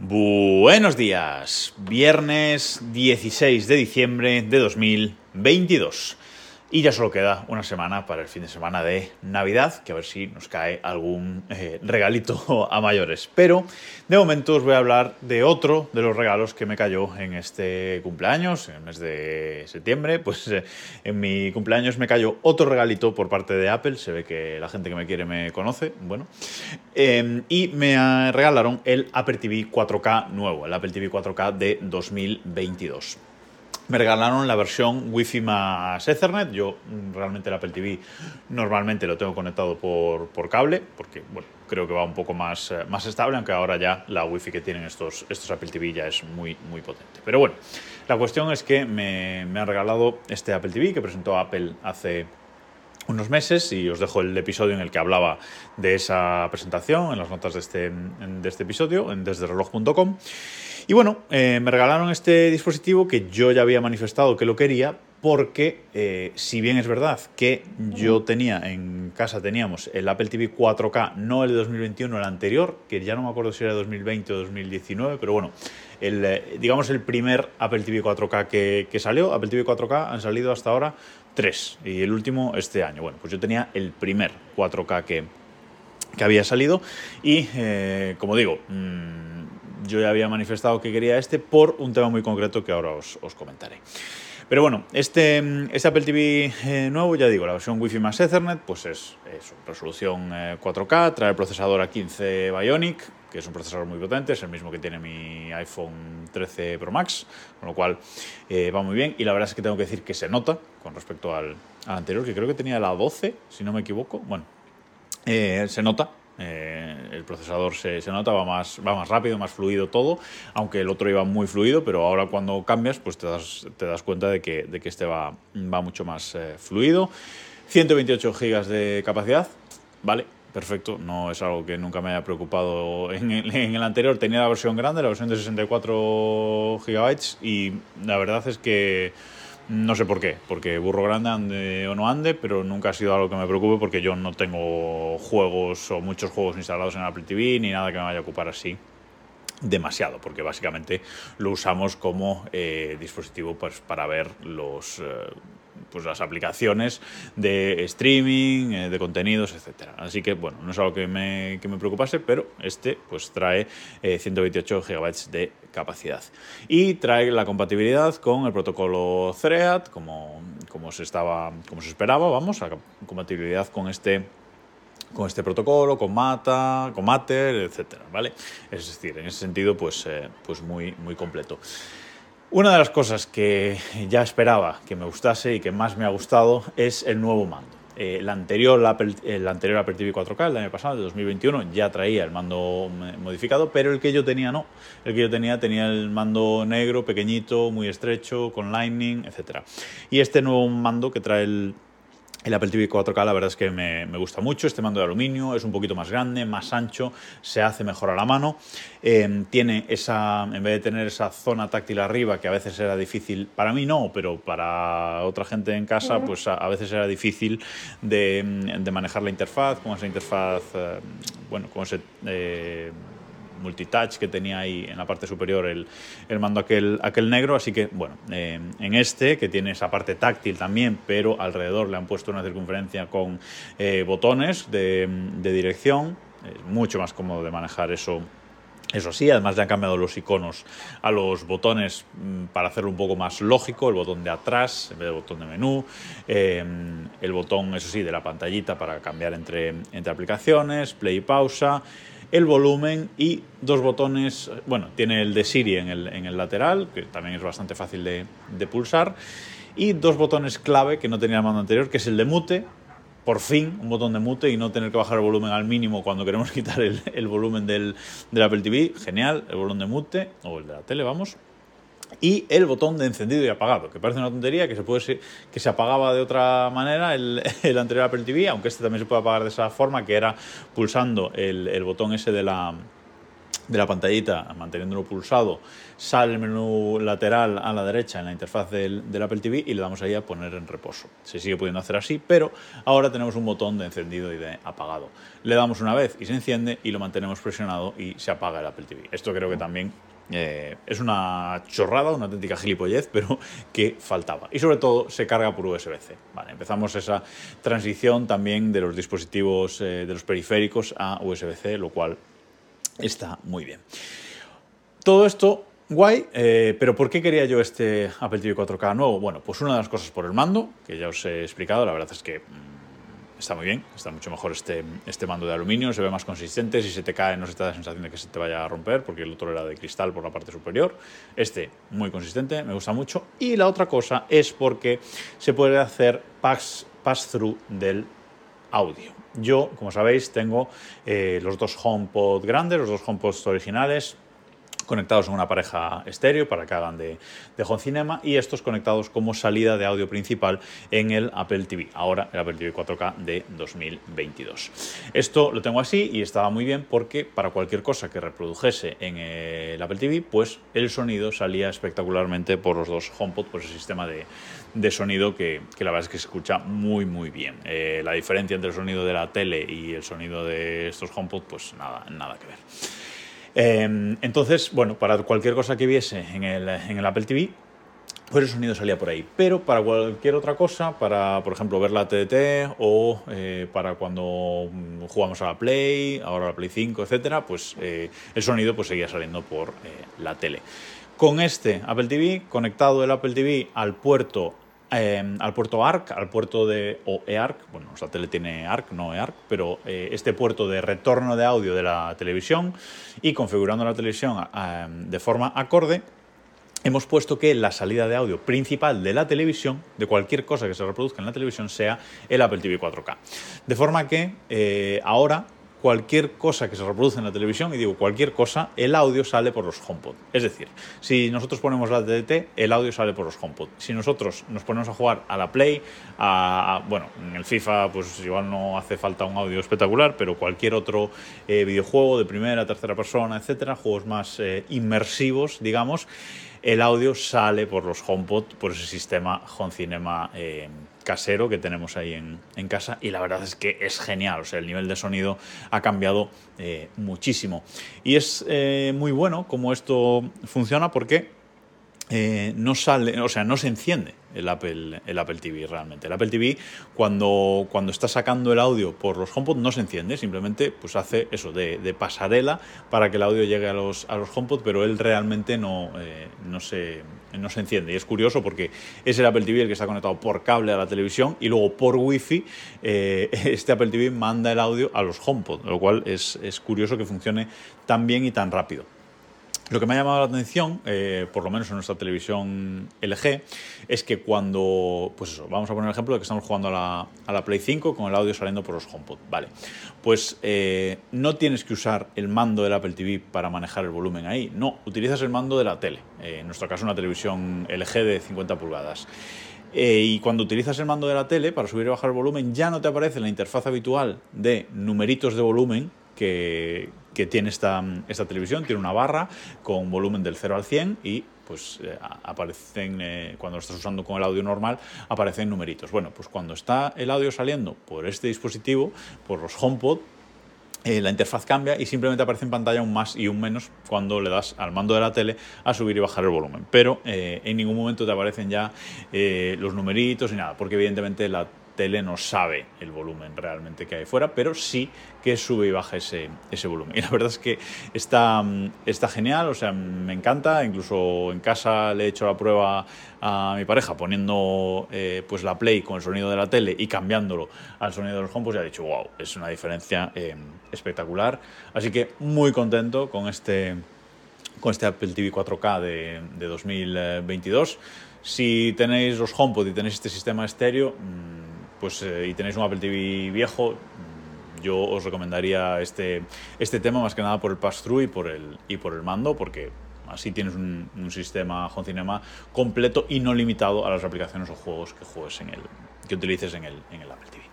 Buenos días, viernes 16 de diciembre de 2022. Y ya solo queda una semana para el fin de semana de Navidad, que a ver si nos cae algún eh, regalito a mayores. Pero de momento os voy a hablar de otro de los regalos que me cayó en este cumpleaños, en el mes de septiembre. Pues eh, en mi cumpleaños me cayó otro regalito por parte de Apple. Se ve que la gente que me quiere me conoce. Bueno. Em, y me regalaron el Apple TV 4K nuevo, el Apple TV 4K de 2022 me regalaron la versión Wi-Fi más Ethernet. Yo mm, realmente el Apple TV normalmente lo tengo conectado por, por cable, porque bueno, creo que va un poco más, eh, más estable, aunque ahora ya la Wi-Fi que tienen estos, estos Apple TV ya es muy, muy potente. Pero bueno, la cuestión es que me, me han regalado este Apple TV que presentó Apple hace unos meses y os dejo el episodio en el que hablaba de esa presentación en las notas de este, de este episodio en desdereloj.com. Y bueno, eh, me regalaron este dispositivo que yo ya había manifestado que lo quería porque eh, si bien es verdad que yo tenía en casa teníamos el Apple TV 4K, no el de 2021, el anterior, que ya no me acuerdo si era 2020 o 2019, pero bueno, el, eh, digamos el primer Apple TV 4K que, que, salió, Apple TV 4K han salido hasta ahora tres y el último este año. Bueno, pues yo tenía el primer 4K que, que había salido y como digo... Mmm, yo ya había manifestado que quería este por un tema muy concreto que ahora os, comentaré. Pero bueno, este, este Apple TV eh, nuevo, ya digo, la versión Wi-Fi más Ethernet, pues es, resolución 4K, eh, trae el procesador A15 Bionic, que es un procesador muy potente, es el mismo que tiene mi iPhone 13 Pro Max, con lo cual eh, va muy bien. Y la verdad es que tengo que decir que se nota con respecto al anterior, que creo que tenía la 12, si no me equivoco. Bueno, se nota eh, el procesador se, se, nota, va más, va más rápido, más fluido todo, aunque el otro iba muy fluido, pero ahora cuando cambias pues te das, te das cuenta de que, de que este va, va mucho más eh, fluido. 128 GB de capacidad, vale, perfecto, no es algo que nunca me haya preocupado en el, en el, anterior. Tenía la versión grande, la versión de 64 GB y la verdad es que no sé por qué, porque burro grande ande o no ande, pero nunca ha sido algo que me preocupe porque yo no tengo juegos o muchos juegos instalados en Apple TV ni nada que me vaya a ocupar así demasiado, porque básicamente lo usamos como eh, dispositivo pues, para ver los, eh, pues, las aplicaciones de streaming, eh, de contenidos, etc. Así que, bueno, no es algo que me, que me preocupase, pero este pues trae 128 GB de capacidad. Y trae la compatibilidad con el protocolo Thread, como, como, se, estaba, como se esperaba, vamos, la compatibilidad con este con este protocolo, con Mata, con Matter, etcétera, ¿vale? Es decir, en ese sentido, pues, eh, pues muy, muy completo. Una de las cosas que ya esperaba que me gustase y que más me ha gustado es el nuevo mando. Eh, el, anterior, Apple, el anterior Apple TV 4K, el año pasado, de 2021, ya traía el mando modificado, pero el que yo tenía no. El que yo tenía tenía el mando negro, pequeñito, muy estrecho, con Lightning, etc. Y este nuevo mando que trae el, el Apple TV 4K la verdad es que me, gusta mucho, este mando de aluminio es un poquito más grande, más ancho, se hace mejor a la mano, em, tiene esa, en vez de tener esa zona táctil arriba que a veces era difícil, para mí no, pero para otra gente en casa pues a, veces era difícil de, manejar la interfaz, con esa interfaz, eh, bueno, con ese... Eh, multitouch que tenía ahí en la parte superior el, mando aquel, aquel negro. Así que, bueno, eh, en este, que tiene esa parte táctil también, pero alrededor le han puesto una circunferencia con eh, botones de, de dirección. Es mucho más cómodo de manejar eso eso sí, además le han cambiado los iconos a los botones mm, para hacerlo un poco más lógico, el botón de atrás en vez del botón de menú, eh, el botón, eso sí, de la pantallita para cambiar entre, entre aplicaciones, play y pausa, el volumen y dos botones, bueno, tiene el de Siri en el, en el lateral, que también es bastante fácil de, de, pulsar, y dos botones clave que no tenía el mando anterior, que es el de mute, por fin un botón de mute y no tener que bajar el volumen al mínimo cuando queremos quitar el, el volumen del, del Apple TV, genial, el volumen de mute, o el de la tele, vamos, y el botón de encendido y apagado, que parece una tontería, que se, puede, que se apagaba de otra manera el, el, anterior Apple TV, aunque este también se puede apagar de esa forma, que era pulsando el, el botón ese de la, de la pantallita, manteniéndolo pulsado, sale el menú lateral a la derecha en la interfaz del, Apple TV y le damos ahí a poner en reposo. Se sigue pudiendo hacer así, pero ahora tenemos un botón de encendido y de apagado. Le damos una vez y se enciende y lo mantenemos presionado y se apaga el Apple TV. Esto creo que también eh, es una chorrada, una auténtica gilipollez, pero que faltaba. Y sobre todo se carga por USB-C. Vale, empezamos esa transición también de los dispositivos, eh, de los periféricos a USB-C, lo cual está muy bien. Todo esto guay, eh, pero ¿por qué quería yo este Apple TV 4K nuevo? Bueno, pues una de las cosas por el mando, que ya os he explicado, la verdad es que mm, está muy bien, está mucho mejor este, este mando de aluminio, se ve más consistente, si se te cae no se te da la sensación de que se te vaya a romper, porque el otro era de cristal por la parte superior. Este muy consistente, me gusta mucho. Y la otra cosa es porque se puede hacer pass-through del audio. Yo, como sabéis, tengo eh, los dos HomePod grandes, los dos HomePods originales, conectados en una pareja estéreo para que hagan de, de home cinema y estos conectados como salida de audio principal en el Apple TV, ahora el Apple TV 4K de 2022. Esto lo tengo así y estaba muy bien porque para cualquier cosa que reprodujese en el Apple TV, pues el sonido salía espectacularmente por los dos HomePod, por ese sistema de, de sonido que, que, la verdad es que se escucha muy muy bien. Eh, la diferencia entre el sonido de la tele y el sonido de estos HomePod, pues nada, nada que ver. Em, entonces, bueno, para cualquier cosa que viese en el, Apple TV, pues el sonido salía por ahí. Pero para cualquier otra cosa, para por ejemplo ver la TDT o eh, para cuando jugamos a la Play, ahora la Play 5, etcétera, pues eh, el sonido pues seguía saliendo por eh, la tele. Con este Apple TV, conectado el Apple TV al puerto Em, al puerto ARC, al puerto de o EARC, bueno, nuestra tele tiene ARC, no EARC, pero eh, este puerto de retorno de audio de la televisión y configurando la televisión em, de forma acorde, hemos puesto que la salida de audio principal de la televisión, de cualquier cosa que se reproduzca en la televisión, sea el Apple TV 4K. De forma que eh, ahora cualquier cosa que se reproduce en la televisión, y digo cualquier cosa, el audio sale por los HomePod. Es decir, si nosotros ponemos la TDT, el audio sale por los HomePod. Si nosotros nos ponemos a jugar a la Play, a, bueno, en el FIFA pues igual no hace falta un audio espectacular, pero cualquier otro eh, videojuego de primera, tercera persona, etcétera, juegos más eh, inmersivos, digamos, el audio sale por los HomePod, por ese sistema Home Cinema eh, casero que tenemos ahí en, casa y la verdad es que es genial, o sea, el nivel de sonido ha cambiado eh, muchísimo. Y es eh, muy bueno cómo esto funciona porque no sale, o sea, no se enciende el Apple, el Apple TV realmente. El Apple TV cuando, cuando está sacando el audio por los HomePod no se enciende, simplemente pues hace eso de, pasarela para que el audio llegue a los, a los HomePod, pero él realmente no, eh, no, se, no se enciende. Y es curioso porque es el Apple TV el que está conectado por cable a la televisión y luego por Wi-Fi eh, este Apple TV manda el audio a los HomePod, lo cual es, es curioso que funcione tan bien y tan rápido. Lo que me ha llamado la atención, eh, por lo menos en nuestra televisión LG, es que cuando, pues eso, vamos a poner el ejemplo de que estamos jugando a la, Play 5 con el audio saliendo por los HomePod, vale, pues eh, no tienes que usar el mando del Apple TV para manejar el volumen ahí, no, utilizas el mando de la tele, eh, en nuestro caso una televisión LG de 50 pulgadas. y cuando utilizas el mando de la tele para subir y bajar el volumen, ya no te aparece la interfaz habitual de numeritos de volumen que, tiene esta, esta televisión, tiene una barra con volumen del 0 al 100 y pues eh, aparecen, eh, cuando lo estás usando con el audio normal, aparecen numeritos. Bueno, pues cuando está el audio saliendo por este dispositivo, por los HomePod, eh, la interfaz cambia y simplemente aparece en pantalla un más y un menos cuando le das al mando de la tele a subir y bajar el volumen. Pero en ningún momento te aparecen ya los numeritos ni nada, porque evidentemente la tele no sabe el volumen realmente que hay fuera, pero sí que sube y baja ese, volumen. Y la verdad es que está, está genial, o sea, me encanta, incluso en casa le he hecho la prueba a mi pareja poniendo eh, pues la play con el sonido de la tele y cambiándolo al sonido de los HomePods y ha dicho, wow, es una diferencia eh, espectacular. Así que muy contento con este, con este Apple TV 4K de, de 2022. Si tenéis los HomePod y tenéis este sistema estéreo, mm, pues, eh, y tenéis un Apple TV viejo, mm, yo os recomendaría este, este tema más que nada por el pass-through y, por el, y por el mando, porque así tienes un, sistema Home Cinema completo y no limitado a las aplicaciones o juegos que juegues en el, que utilices en el, en el Apple TV.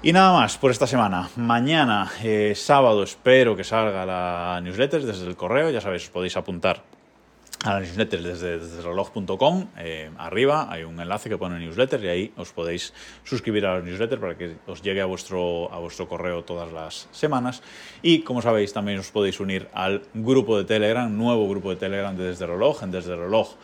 Y nada más por esta semana. Mañana, eh, sábado, espero que salga la newsletter desde el correo. Ya sabéis, os podéis apuntar a la newsletter desde, desde reloj.com. Eh, arriba hay un enlace que pone newsletter y ahí os podéis suscribir a la newsletter para que os llegue a vuestro, a vuestro correo todas las semanas. Y como sabéis, también os podéis unir al grupo de Telegram, nuevo grupo de Telegram de desde reloj, en desde reloj.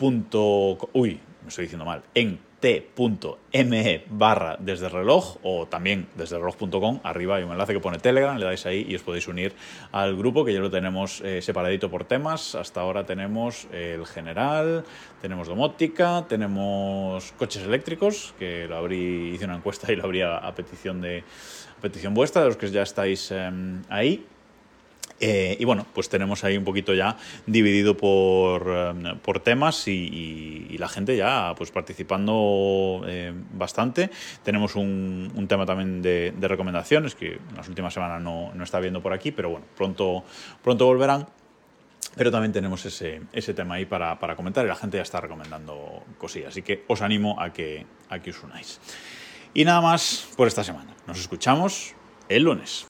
Uy, me estoy diciendo mal, en t.me barra desde reloj o también desde reloj.com. Arriba hay un enlace que pone Telegram, le dais ahí y os podéis unir al grupo que ya lo tenemos eh, separadito por temas. Hasta ahora tenemos el general, tenemos domótica, tenemos coches eléctricos, que lo abrí, hice una encuesta y lo habría a petición, de, petición vuestra, de los que ya estáis em, ahí. Eh, y bueno, pues tenemos ahí un poquito ya dividido por, eh, por temas y, la gente ya pues participando eh, bastante. Tenemos un, tema también de, de, recomendaciones que en las últimas semanas no, no, está viendo por aquí, pero bueno, pronto, pronto volverán. Pero también tenemos ese, ese tema ahí para, para, comentar y la gente ya está recomendando cosillas. Así que os animo a que, a que os unáis. Y nada más por esta semana. Nos escuchamos el lunes.